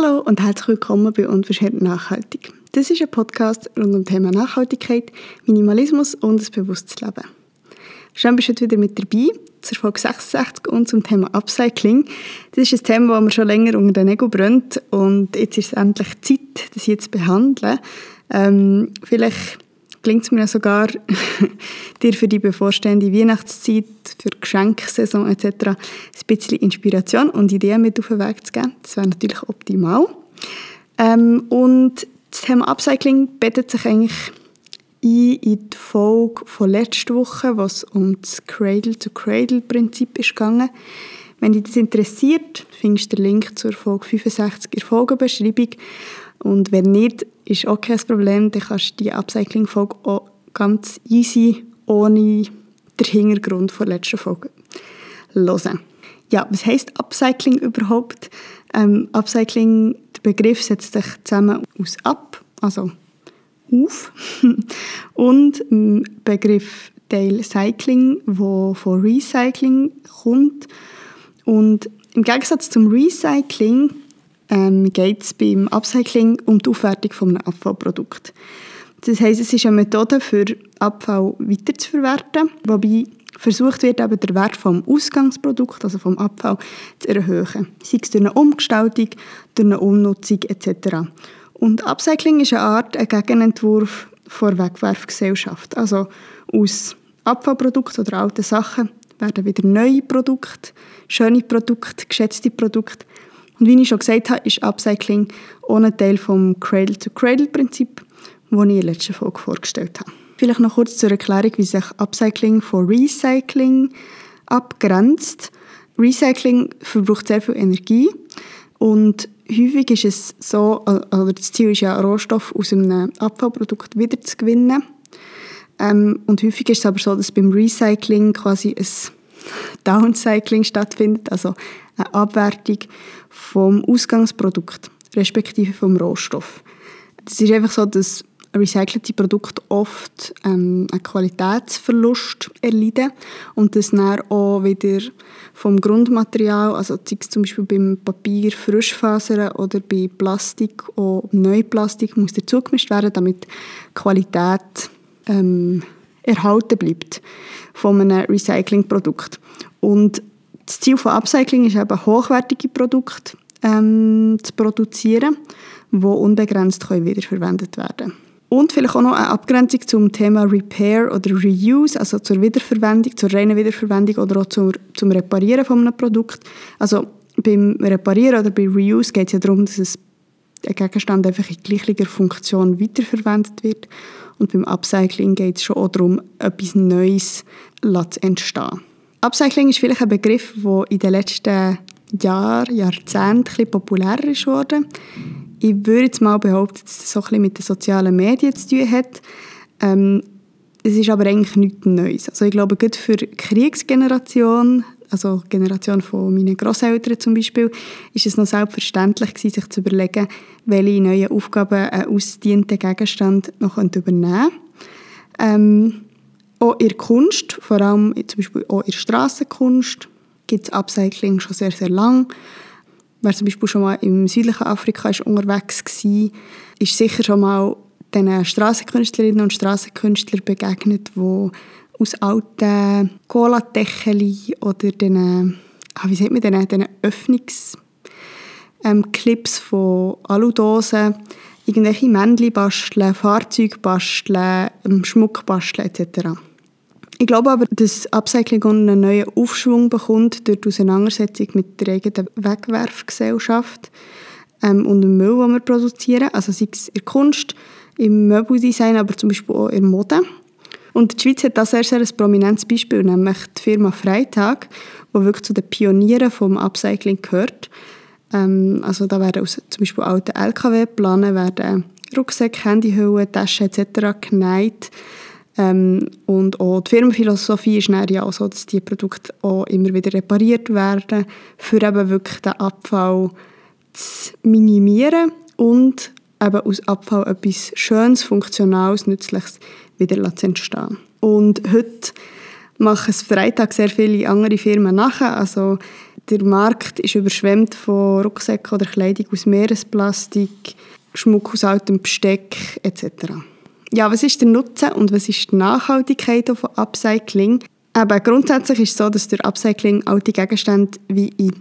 Hallo und herzlich willkommen bei Unverschämt Nachhaltig. Das ist ein Podcast rund um das Thema Nachhaltigkeit, Minimalismus und ein bewusstes Leben. Schön bist du heute wieder mit dabei zur Folge 66 und zum Thema Upcycling. Das ist ein Thema, das mir schon länger unter den Nägeln brennt und jetzt ist es endlich Zeit, das jetzt zu behandeln. Ähm, vielleicht gelingt es mir sogar, dir für die bevorstehende Weihnachtszeit, für die Geschenksaison etc. ein bisschen Inspiration und Ideen mit auf den Weg zu geben. Das wäre natürlich optimal. Ähm, und das Thema Upcycling bettet sich eigentlich ein in die Folge von letzter Woche, was um das Cradle-to-Cradle-Prinzip gegangen. Wenn dich das interessiert, findest du den Link zur Folge 65 in der Folgenbeschreibung. Und wenn nicht, ist auch kein Problem. Dann kannst du die Upcycling-Folge auch ganz easy, ohne den Hintergrund der letzten Folge hören. Ja, was heisst Upcycling überhaupt? Ähm, Upcycling, der Begriff setzt sich zusammen aus ab, also auf, und dem Begriff Teil Cycling, wo von Recycling kommt. Und im Gegensatz zum Recycling ähm, geht es beim Upcycling um die Aufwertung von einem Abfallprodukt. Das heisst, es ist eine Methode für Abfall weiterzuverwerten, wobei versucht wird, eben den Wert vom Ausgangsprodukt, also vom Abfall, zu erhöhen. Sei es durch eine Umgestaltung, durch eine Umnutzung etc. Und Upcycling ist eine Art, ein Gegenentwurf vor Wegwerfgesellschaft. Also aus Abfallprodukten oder alten Sachen werden wieder neue Produkte, schöne Produkte, geschätzte Produkte und wie ich schon gesagt habe, ist Upcycling ohne Teil vom Cradle-to-Cradle-Prinzip, das ich in der letzten Folge vorgestellt habe. Vielleicht noch kurz zur Erklärung, wie sich Upcycling von Recycling abgrenzt. Recycling verbraucht sehr viel Energie und häufig ist es so, oder das Ziel ist ja, Rohstoff aus einem Abfallprodukt wieder zu gewinnen. Ähm, und häufig ist es aber so, dass beim Recycling quasi ein Downcycling stattfindet, also eine Abwertung vom Ausgangsprodukt, respektive vom Rohstoff. Es ist einfach so, dass recycelte Produkte oft ähm, einen Qualitätsverlust erleiden und das dann auch wieder vom Grundmaterial, also zum Beispiel beim Papier Frischfasern oder bei Plastik auch Neuplastik muss dazugemischt werden, damit die Qualität ähm, erhalten bleibt von einem Recyclingprodukt. Und das Ziel von Upcycling ist eben, hochwertige Produkte ähm, zu produzieren, die unbegrenzt können wiederverwendet werden Und vielleicht auch noch eine Abgrenzung zum Thema Repair oder Reuse, also zur Wiederverwendung, zur reinen Wiederverwendung oder auch zum, zum Reparieren von einem Produkt. Also beim Reparieren oder beim Reuse geht es ja darum, dass ein Gegenstand einfach in gleicher Funktion weiterverwendet wird. Und beim Upcycling geht es schon auch darum, etwas Neues zu entstehen. Upcycling ist vielleicht ein Begriff, der in den letzten Jahren, Jahrzehnten ein populärer ist. Ich würde jetzt mal behaupten, dass es so ein mit den sozialen Medien zu tun hat. Ähm, es ist aber eigentlich nichts Neues. Also ich glaube, gerade für die Kriegsgeneration, also die Generation von meinen Großeltern zum Beispiel, ist es noch selbstverständlich gewesen, sich zu überlegen, welche neuen Aufgaben ein ausdienter Gegenstand noch übernehmen könnte. Ähm, auch in der Kunst, vor allem zum Beispiel auch in der Strassenkunst, gibt es Upcycling schon sehr, sehr lang. Wer zum Beispiel schon mal im südlichen Afrika ist unterwegs war, ist sicher schon mal den Strassenkünstlerinnen und Strassenkünstlern begegnet, die aus alten Cola-Dächern oder den, ah, wie sagt man den, den Öffnungsclips ähm, von Aludosen irgendwelche Männchen basteln, Fahrzeuge basteln, ähm, Schmuck basteln etc. Ich glaube aber, dass Upcycling einen neuen Aufschwung bekommt durch die Auseinandersetzung mit der eigenen Wegwerfgesellschaft ähm, und dem Müll, den wir produzieren. Also sei es in der Kunst, im Möbeldesign, aber zum Beispiel auch in der Mode. Und die Schweiz hat da sehr, sehr ein prominentes Beispiel, nämlich die Firma Freitag, die wirklich zu den Pionieren des Upcycling gehört. Ähm, also da werden aus zum Beispiel alten LKW-Planen werden Rucksäcke, Handyhüllen, Taschen etc. geneigt ähm, und auch die Firmenphilosophie ist ja auch so, dass die Produkte auch immer wieder repariert werden, für eben wirklich den Abfall zu minimieren und eben aus Abfall etwas Schönes, Funktionales, Nützliches wieder zu entstehen. Und heute machen es Freitag sehr viele andere Firmen nachher. Also der Markt ist überschwemmt von Rucksäcken oder Kleidung aus Meeresplastik, Schmuck aus altem Besteck etc. Ja, was ist der Nutzen und was ist die Nachhaltigkeit von Upcycling? Aber grundsätzlich ist es so, dass durch Upcycling alte Gegenstände wie in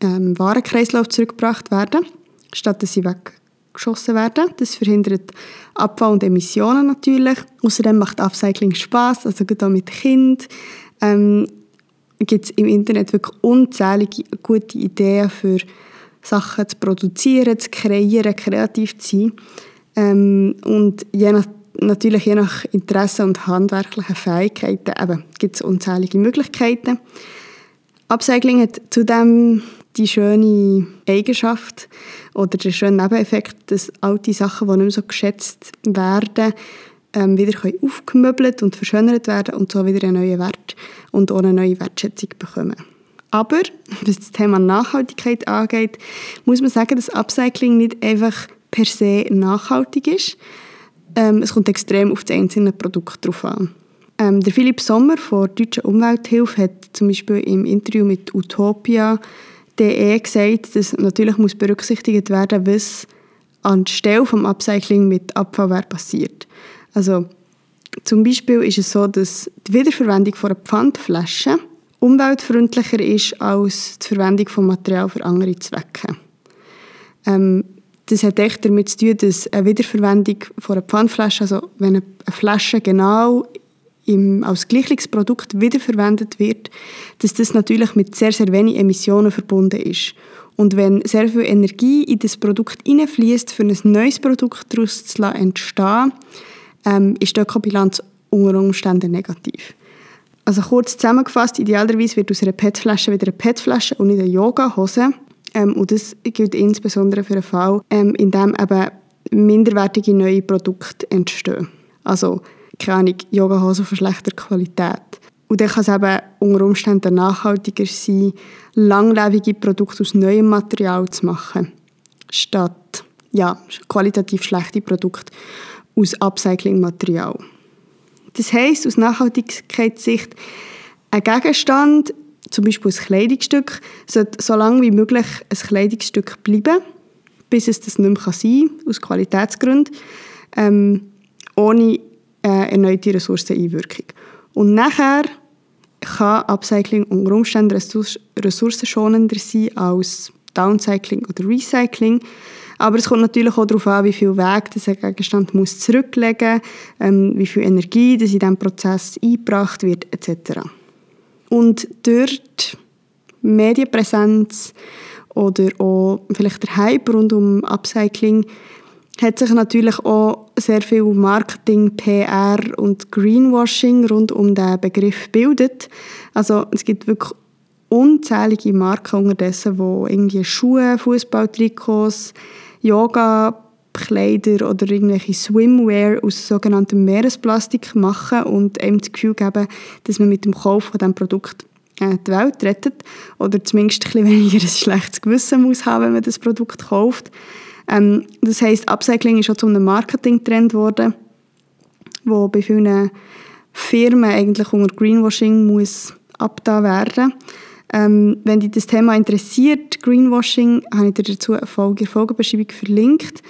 ähm, Warenkreislauf zurückgebracht werden, statt dass sie weggeschossen werden. Das verhindert Abfall und Emissionen natürlich. Außerdem macht Upcycling Spaß, also gerade auch mit Kind. Ähm, gibt es im Internet wirklich unzählige gute Ideen für Sachen zu produzieren, zu kreieren, kreativ zu sein. Ähm, und je nach, natürlich je nach Interesse und handwerklichen Fähigkeiten gibt es unzählige Möglichkeiten. Upcycling hat zudem die schöne Eigenschaft oder der schöne Nebeneffekt, dass alte Sachen, die nicht mehr so geschätzt werden, ähm, wieder aufgemöbelt und verschönert werden und so wieder einen neuen Wert und auch eine neue Wertschätzung bekommen. Aber, was das Thema Nachhaltigkeit angeht, muss man sagen, dass Upcycling nicht einfach per se nachhaltig ist. Ähm, es kommt extrem auf das einzelne Produkt drauf an. Ähm, der Philipp Sommer von der Deutschen Umwelthilfe hat zum Beispiel im Interview mit Utopia.de gesagt, dass natürlich muss berücksichtigt werden, was anstelle vom Upcycling mit Abfallware passiert. Also zum Beispiel ist es so, dass die Wiederverwendung von einer Pfandflasche umweltfreundlicher ist als die Verwendung von Material für andere Zwecke. Ähm, das hat echt damit zu tun, dass eine Wiederverwendung von einer Pfandflasche, also wenn eine Flasche genau im, als Gleichungsprodukt wiederverwendet wird, dass das natürlich mit sehr, sehr wenig Emissionen verbunden ist. Und wenn sehr viel Energie in das Produkt hineinfließt, für ein neues Produkt daraus zu entstehen, ähm, ist die Ökobilanz unter Umständen negativ. Also kurz zusammengefasst, idealerweise wird aus einer PET-Flasche wieder eine PET-Flasche und nicht eine Yoga-Hose. Ähm, und das gilt insbesondere für einen Fall, ähm, in dem eben minderwertige neue Produkte entstehen. Also, keine Ahnung, Yoga-Hose von schlechter Qualität. Und dann kann es eben unter Umständen nachhaltiger sein, langlebige Produkte aus neuem Material zu machen, statt ja, qualitativ schlechte Produkte aus Upcycling-Material. Das heisst, aus Nachhaltigkeitssicht, ein Gegenstand, zum Beispiel ein Kleidungsstück, sollte so lange wie möglich ein Kleidungsstück bleiben, bis es das nicht mehr sein kann, aus Qualitätsgründen, ähm, ohne äh, erneute Ressourceneinwirkung. Und nachher kann Upcycling unter Umständen ressourcenschonender sein als Downcycling oder Recycling. Aber es kommt natürlich auch darauf an, wie viel Weg dieser Gegenstand muss zurücklegen muss, ähm, wie viel Energie das in diesem Prozess eingebracht wird, etc. Und dort Medienpräsenz oder auch vielleicht der Hype rund um Upcycling hat sich natürlich auch sehr viel Marketing, PR und Greenwashing rund um den Begriff bildet. Also es gibt wirklich unzählige Marken unterdessen, die irgendwie Schuhe, Fußballtrikots, Yoga-Kleider oder irgendwelche Swimwear aus sogenanntem Meeresplastik machen und einem das Gefühl geben, dass man mit dem Kauf von diesem Produkt äh, die Welt rettet oder zumindest ein weniger ein schlechtes Gewissen muss haben, wenn man das Produkt kauft. Ähm, das heisst, Upcycling ist auch zu einem Marketing-Trend geworden, wo bei vielen Firmen eigentlich unter Greenwashing muss abgetan werden ähm, wenn dich das Thema interessiert, Greenwashing, habe ich dir dazu eine Folge in der Folgenbeschreibung verlinkt.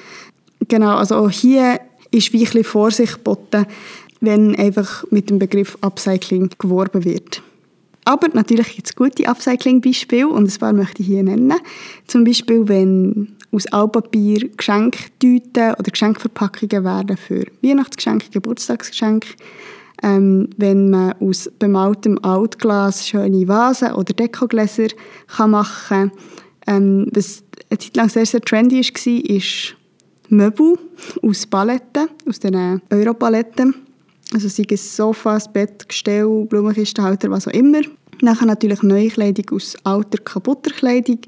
Genau, also auch hier ist wie ein Vorsicht geboten, wenn einfach mit dem Begriff Upcycling geworben wird. Aber natürlich gibt es gute Upcycling-Beispiele und ein paar möchte ich hier nennen. Zum Beispiel, wenn aus Altpapier Geschenktüten oder Geschenkverpackungen werden für Weihnachtsgeschenke, Geburtstagsgeschenke ähm, wenn man aus bemaltem Altglas schöne Vasen oder Dekogläser machen kann. Ähm, was eine Zeit lang sehr, sehr trendy war, ist Möbel aus Paletten, aus den Europaletten. Also sei es Sofas, Bett, Gestell, Blumenkistenhalter, was auch immer. Dann natürlich neue Kleidung aus alter, kaputter Kleidung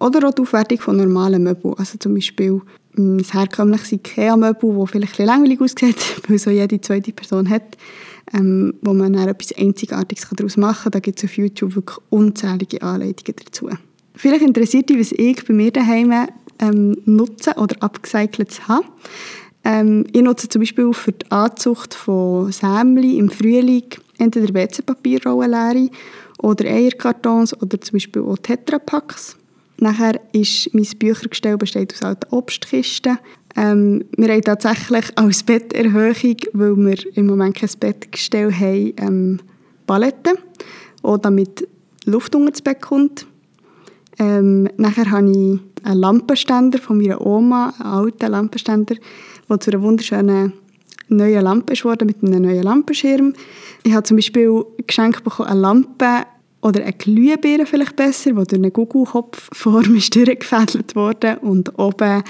oder auch die Aufwertung von normalen Möbeln. Also zum Beispiel ein herkömmliches Ikea-Möbel, das vielleicht ein langweilig aussieht, weil so jede zweite Person hat, ähm, wo man dann etwas Einzigartiges daraus machen kann. Da gibt es auf YouTube wirklich unzählige Anleitungen dazu. Vielleicht interessiert dich, was ich bei mir daheim ähm, nutze oder abgecycelt habe. Ähm, ich nutze zum Beispiel für die Anzucht von Sämli im Frühling entweder WC-Papierrollenleere oder Eierkartons oder zum Beispiel auch Tetrapacks. Nachher ist mein Büchergestell besteht aus alten Obstkisten. Ähm, wir haben tatsächlich als Betterhöhung, weil wir im Moment kein Bettgestell haben, ähm, Paletten, auch damit Luft unter das Bett kommt. Ähm, nachher habe ich einen Lampenständer von meiner Oma, einen alten Lampenständer, der zu einer wunderschönen neuen Lampe worden, mit einem neuen Lampenschirm. Ich habe zum Beispiel geschenkt bekommen, eine Lampe oder eine Glühbirne vielleicht besser, die durch einen Gugelkopfform ist durchgefädelt wurde und oben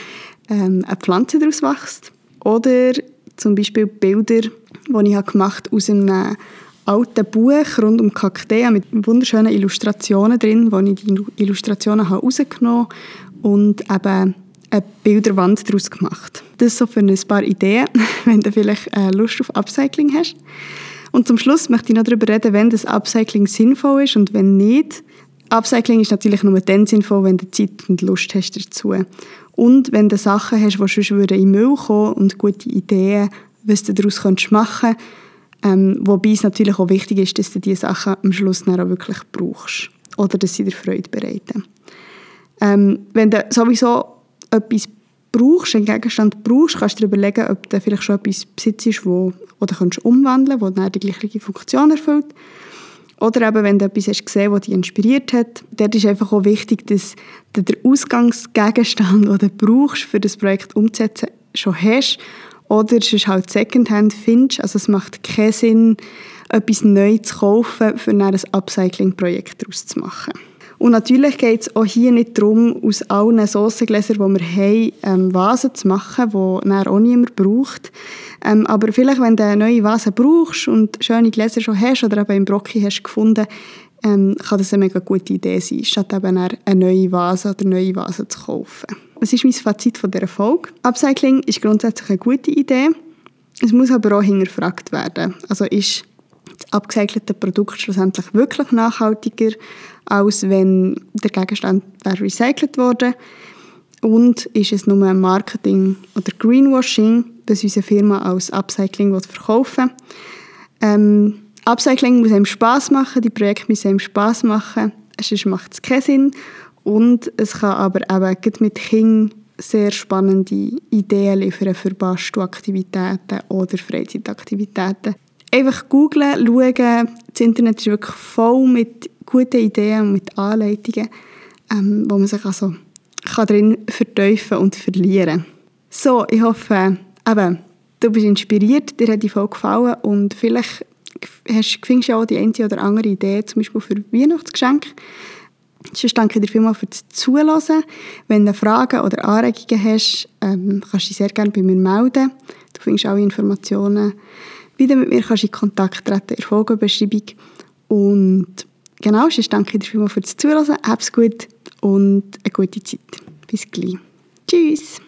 ähm, eine Pflanze daraus wächst. Oder zum Beispiel Bilder, die ich gemacht aus einem alten Buch rund um Kakteen mit wunderschönen Illustrationen drin, wo ich die Illustrationen habe rausgenommen und eben eine Bilderwand daraus gemacht. Das so für ein paar Ideen, wenn du vielleicht äh, Lust auf Upcycling hast. Und zum Schluss möchte ich noch darüber reden, wenn das Upcycling sinnvoll ist und wenn nicht. Upcycling ist natürlich nur dann sinnvoll, wenn du Zeit und Lust hast dazu. Und wenn du Sachen hast, die sonst in den Müll kommen und gute Ideen, was du daraus machen kannst, ähm, wobei es natürlich auch wichtig ist, dass du diese Sachen am Schluss dann auch wirklich brauchst. Oder dass sie dir Freude bereiten. Ähm, wenn du sowieso etwas brauchst, einen Gegenstand brauchst, kannst du dir überlegen, ob du vielleicht schon etwas besitzt, wo, oder kannst umwandeln kannst, das die gleiche Funktion erfüllt. Oder eben, wenn du etwas hast gesehen hast, das dich inspiriert hat. Dort ist einfach auch wichtig, dass du den Ausgangsgegenstand, den du brauchst, für das Projekt umzusetzen, schon hast oder es ist halt Secondhand findest. Also es macht keinen Sinn, etwas Neues zu kaufen, für ein Upcycling-Projekt daraus zu machen. Und natürlich geht es auch hier nicht darum, aus allen Sossengläsern, die wir haben, ähm, Vasen zu machen, die dann auch niemand braucht. Ähm, aber vielleicht, wenn du eine neue Vase brauchst und schöne Gläser schon hast oder eben im Brocki hast gefunden, ähm, kann das eine mega gute Idee sein, statt eben eine neue Vase oder neue Vase zu kaufen. Was ist mein Fazit von dieser Folge? Upcycling ist grundsätzlich eine gute Idee. Es muss aber auch hinterfragt werden. Also ist das upgecycelte Produkt schlussendlich wirklich nachhaltiger, als wenn der Gegenstand recycelt wurde? Und ist es nur Marketing oder Greenwashing, das unsere Firma als Upcycling verkaufen will? Ähm, Upcycling muss einem Spass machen, die Projekte müssen einem Spass machen, sonst macht es keinen Sinn. Und es kann aber eben mit Kindern sehr spannende Ideen liefern für Bastelaktivitäten oder Freizeitaktivitäten. Einfach googlen, schauen. Das Internet ist wirklich voll mit guten Ideen und mit Anleitungen, ähm, wo man sich also kann drin vertiefen und verlieren So, ich hoffe, eben, du bist inspiriert, dir hat die Folge gefallen und vielleicht hast, findest du auch die eine oder andere Idee, zum Beispiel für Weihnachtsgeschenke. Sonst danke dir vielmals für das Zuhören. Wenn du Fragen oder Anregungen hast, ähm, kannst du dich sehr gerne bei mir melden. Du findest alle Informationen, wie du mit mir kannst in Kontakt treten in der Folgenbeschreibung. Und genau, sonst danke dir vielmals für das Zuhören. Hab's gut und eine gute Zeit. Bis gleich. Tschüss.